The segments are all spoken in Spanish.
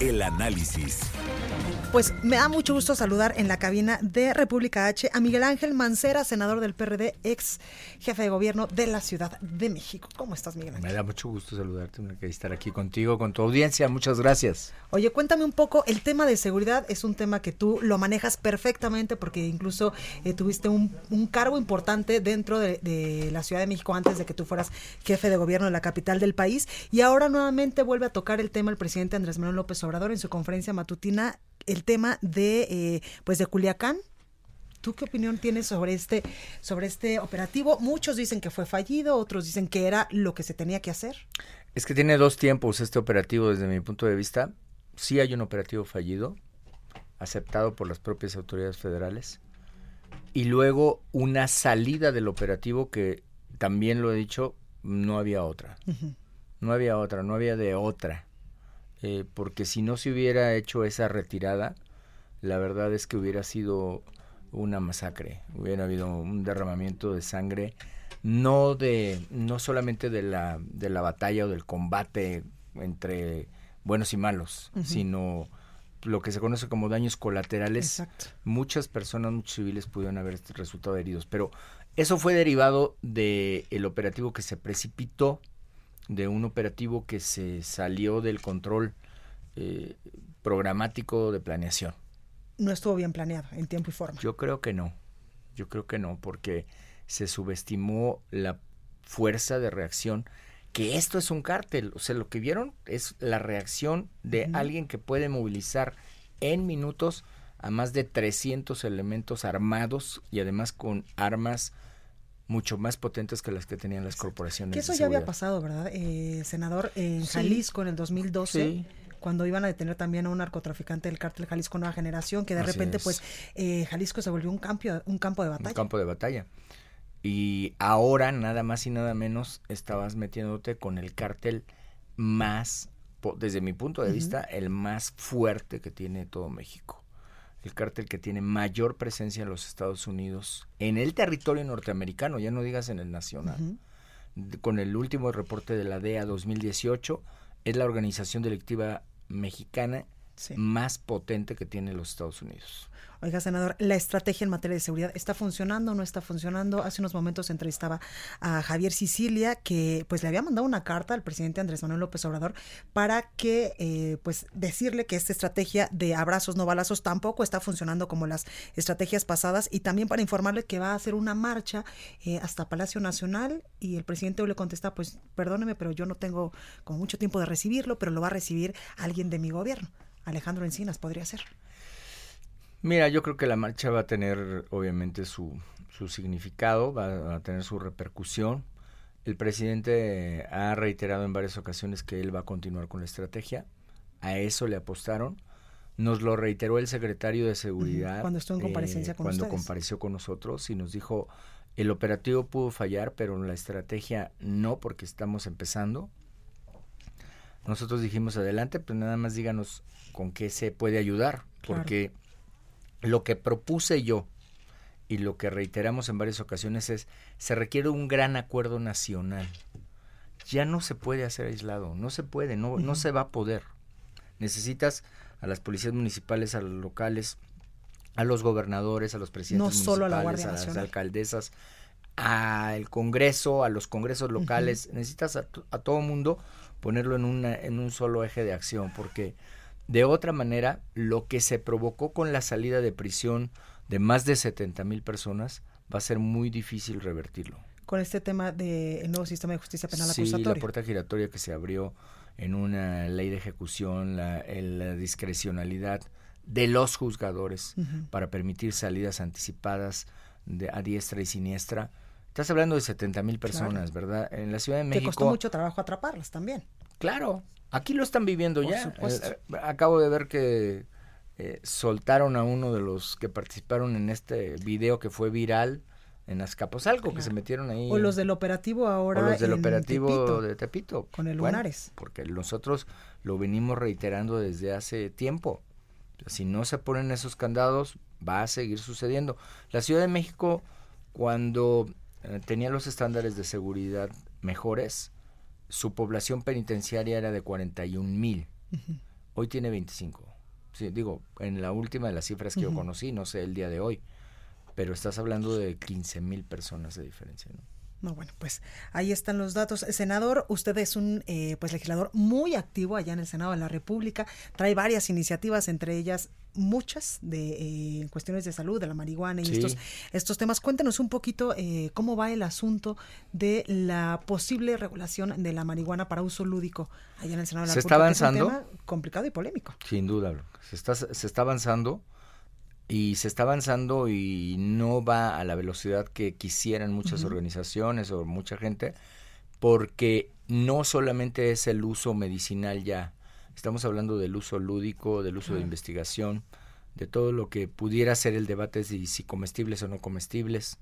El análisis. Pues me da mucho gusto saludar en la cabina de República H a Miguel Ángel Mancera, senador del PRD, ex jefe de gobierno de la Ciudad de México. ¿Cómo estás, Miguel Ángel? Me da mucho gusto saludarte, que estar aquí contigo, con tu audiencia. Muchas gracias. Oye, cuéntame un poco, el tema de seguridad es un tema que tú lo manejas perfectamente porque incluso eh, tuviste un, un, cargo importante dentro de, de, la Ciudad de México antes de que tú fueras jefe de gobierno de la capital del país y ahora nuevamente vuelve a tocar el tema el presidente Andrés Manuel López Obrador en su conferencia matutina el tema de eh, pues de Culiacán. ¿Tú qué opinión tienes sobre este sobre este operativo? Muchos dicen que fue fallido, otros dicen que era lo que se tenía que hacer. Es que tiene dos tiempos este operativo desde mi punto de vista. Sí hay un operativo fallido, aceptado por las propias autoridades federales, y luego una salida del operativo que también lo he dicho, no había otra. Uh -huh. No había otra, no había de otra. Eh, porque si no se hubiera hecho esa retirada, la verdad es que hubiera sido una masacre, hubiera habido un derramamiento de sangre, no de, no solamente de la, de la batalla o del combate entre buenos y malos, uh -huh. sino lo que se conoce como daños colaterales. Exacto. Muchas personas, muchos civiles pudieron haber resultado heridos, pero eso fue derivado del el operativo que se precipitó de un operativo que se salió del control eh, programático de planeación. No estuvo bien planeado en tiempo y forma. Yo creo que no, yo creo que no, porque se subestimó la fuerza de reacción, que esto es un cártel, o sea, lo que vieron es la reacción de alguien que puede movilizar en minutos a más de 300 elementos armados y además con armas mucho más potentes que las que tenían las corporaciones. Que eso ya había pasado, ¿verdad? Eh, senador, en sí. Jalisco en el 2012. Sí. Cuando iban a detener también a un narcotraficante del cártel Jalisco Nueva Generación, que de Así repente, es. pues, eh, Jalisco se volvió un campo, un campo de batalla. Un campo de batalla. Y ahora, nada más y nada menos, estabas metiéndote con el cártel más, desde mi punto de uh -huh. vista, el más fuerte que tiene todo México el cártel que tiene mayor presencia en los Estados Unidos, en el territorio norteamericano, ya no digas en el nacional. Uh -huh. Con el último reporte de la DEA 2018, es la organización delictiva mexicana sí. más potente que tiene los Estados Unidos. Oiga, senador, ¿la estrategia en materia de seguridad está funcionando o no está funcionando? Hace unos momentos entrevistaba a Javier Sicilia, que pues le había mandado una carta al presidente Andrés Manuel López Obrador para que, eh, pues, decirle que esta estrategia de abrazos no balazos tampoco está funcionando como las estrategias pasadas y también para informarle que va a hacer una marcha eh, hasta Palacio Nacional y el presidente le contesta, pues, perdóneme, pero yo no tengo como mucho tiempo de recibirlo, pero lo va a recibir alguien de mi gobierno. Alejandro Encinas podría ser. Mira, yo creo que la marcha va a tener obviamente su, su significado, va a tener su repercusión. El presidente ha reiterado en varias ocasiones que él va a continuar con la estrategia. A eso le apostaron. Nos lo reiteró el secretario de Seguridad. Cuando estuvo en comparecencia eh, con Cuando ustedes. compareció con nosotros y nos dijo, el operativo pudo fallar, pero la estrategia no, porque estamos empezando. Nosotros dijimos, adelante, pues nada más díganos con qué se puede ayudar, porque claro. lo que propuse yo y lo que reiteramos en varias ocasiones es, se requiere un gran acuerdo nacional. Ya no se puede hacer aislado, no se puede, no, uh -huh. no se va a poder. Necesitas a las policías municipales, a los locales, a los gobernadores, a los presidentes no municipales, solo a, la Guardia a las alcaldesas, al Congreso, a los congresos locales. Uh -huh. Necesitas a, a todo mundo ponerlo en, una, en un solo eje de acción, porque de otra manera, lo que se provocó con la salida de prisión de más de 70 mil personas va a ser muy difícil revertirlo. Con este tema del nuevo sistema de justicia penal sí, acusatoria. la puerta giratoria que se abrió en una ley de ejecución, la, la discrecionalidad de los juzgadores uh -huh. para permitir salidas anticipadas de, a diestra y siniestra. Estás hablando de 70 mil personas, claro. ¿verdad? En la Ciudad de México. Te costó mucho trabajo atraparlas también. Claro, Aquí lo están viviendo Por ya. supuesto. Eh, acabo de ver que eh, soltaron a uno de los que participaron en este video que fue viral en Azcapotzalco, que se metieron ahí. O los del operativo ahora. o los del en operativo Tepito. de Tepito. con el Bueno, Lunares. porque nosotros lo venimos reiterando desde hace tiempo. Si no se ponen esos candados, va a seguir sucediendo. La Ciudad de México, cuando eh, tenía los estándares de seguridad mejores, su población penitenciaria era de 41 mil. Hoy tiene 25. Sí, digo, en la última de las cifras que yo conocí, no sé el día de hoy, pero estás hablando de 15 mil personas de diferencia. ¿no? No, bueno, pues ahí están los datos. Senador, usted es un eh, pues legislador muy activo allá en el Senado de la República. Trae varias iniciativas, entre ellas muchas de eh, cuestiones de salud, de la marihuana y Sí. estos, estos temas. Cuéntenos un poquito eh, cómo va el asunto de la posible regulación de la marihuana para uso lúdico allá en el Senado de la ¿Se está República. que es un avanzando? tema complicado y polémico. Sin duda, se está, se está avanzando y se está avanzando y no va a la velocidad que quisieran muchas organizaciones o mucha gente, porque no solamente es el uso medicinal ya, estamos hablando del uso lúdico, del uso de investigación, de todo lo que pudiera ser el debate de si comestibles o no comestibles,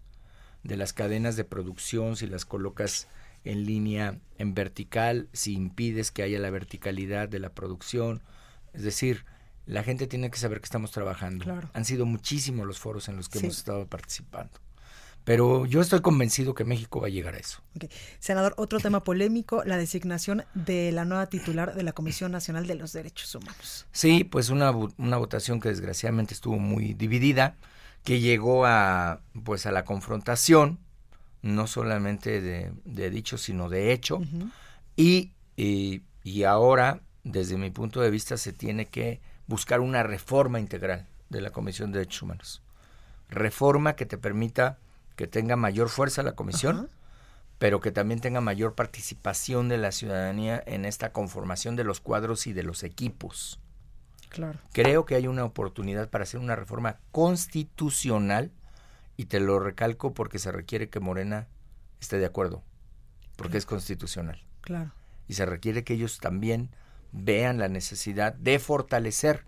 de las cadenas de producción, si las colocas en línea en vertical, si impides que haya la verticalidad de la producción. Es decir, la gente tiene que saber que estamos trabajando. Claro. Han sido muchísimos los foros en los que Sí. hemos estado participando. Pero yo estoy convencido que México va a llegar a eso. Senador, otro tema polémico, la designación de la nueva titular de la Comisión Nacional de los Derechos Humanos. Sí, pues una, una votación que desgraciadamente estuvo muy dividida, que llegó a pues a la confrontación, no solamente de, de dicho, sino de hecho, y, y, y ahora, desde mi punto de vista, se tiene que buscar una reforma integral de la Comisión de Derechos Humanos. Reforma que te permita que tenga mayor fuerza la comisión, Ajá. pero que también tenga mayor participación de la ciudadanía en esta conformación de los cuadros y de los equipos. Claro. Creo que hay una oportunidad para hacer una reforma constitucional y te lo recalco porque se requiere que Morena esté de acuerdo, porque es constitucional. Claro. Y se requiere que ellos también vean la necesidad de fortalecer,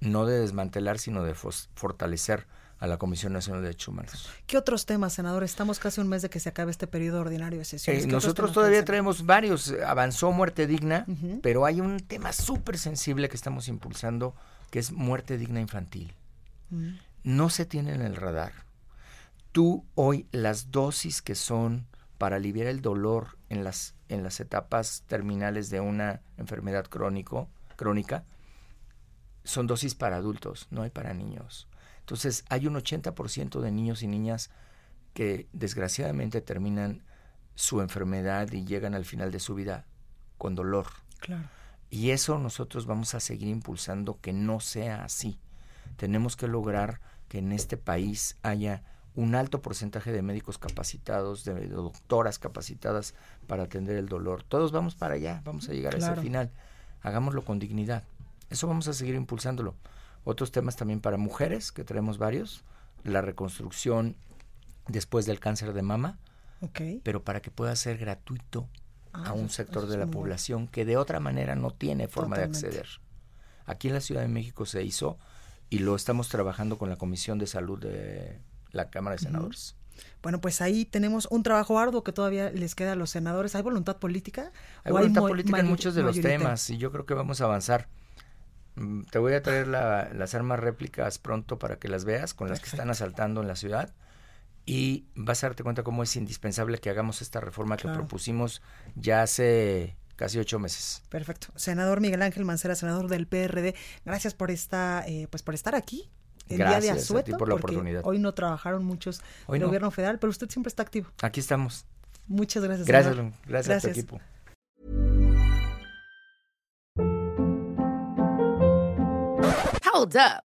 no de desmantelar, sino de fortalecer a la Comisión Nacional de Derechos Humanos. ¿Qué otros temas, senador? Estamos casi un mes de que se acabe este periodo ordinario de sesiones. Eh, ¿Qué otros nosotros todavía traemos varios. Avanzó muerte digna, pero hay un tema súper sensible que estamos impulsando, que es muerte digna infantil. Mm. No se tiene en el radar. Tú hoy las dosis que son para aliviar el dolor en las, en las etapas terminales de una enfermedad crónico, crónica son dosis para adultos, no hay para niños. Entonces hay un 80% de niños y niñas que desgraciadamente terminan su enfermedad y llegan al final de su vida con dolor. Claro. Y eso nosotros vamos a seguir impulsando que no sea así. Tenemos que lograr que en este país haya un alto porcentaje de médicos capacitados, de doctoras capacitadas para atender el dolor. Todos vamos para allá, vamos a llegar a ese final. Hagámoslo con dignidad. Eso vamos a seguir impulsándolo. Otros temas también para mujeres, que traemos varios. La reconstrucción después del cáncer de mama, pero para que pueda ser gratuito Ah, a un eso- sector eso de la población que de otra manera no tiene forma Totalmente. de acceder. Aquí en la Ciudad de México se hizo y lo estamos trabajando con la Comisión de Salud de la Cámara de Senadores. Bueno, pues ahí tenemos un trabajo arduo que todavía les queda a los senadores. ¿Hay voluntad política? Hay ¿O voluntad política en muchos de los temas y yo creo que vamos a avanzar. Mm, Te voy a traer la- las armas réplicas pronto para que las veas con las que están asaltando en la ciudad y vas a darte cuenta cómo es indispensable que hagamos esta reforma que propusimos ya hace casi ocho meses. Perfecto. Senador Miguel Ángel Mancera, senador del PRD, gracias por esta, eh, pues por estar aquí. El día de Gracias a ti asueto, por la porque oportunidad. hoy no trabajaron muchos Hoy del no. gobierno federal, pero usted siempre está activo. Aquí estamos. Muchas gracias. Gracias. Lum. gracias, a tu Gracias. equipo. Hold up.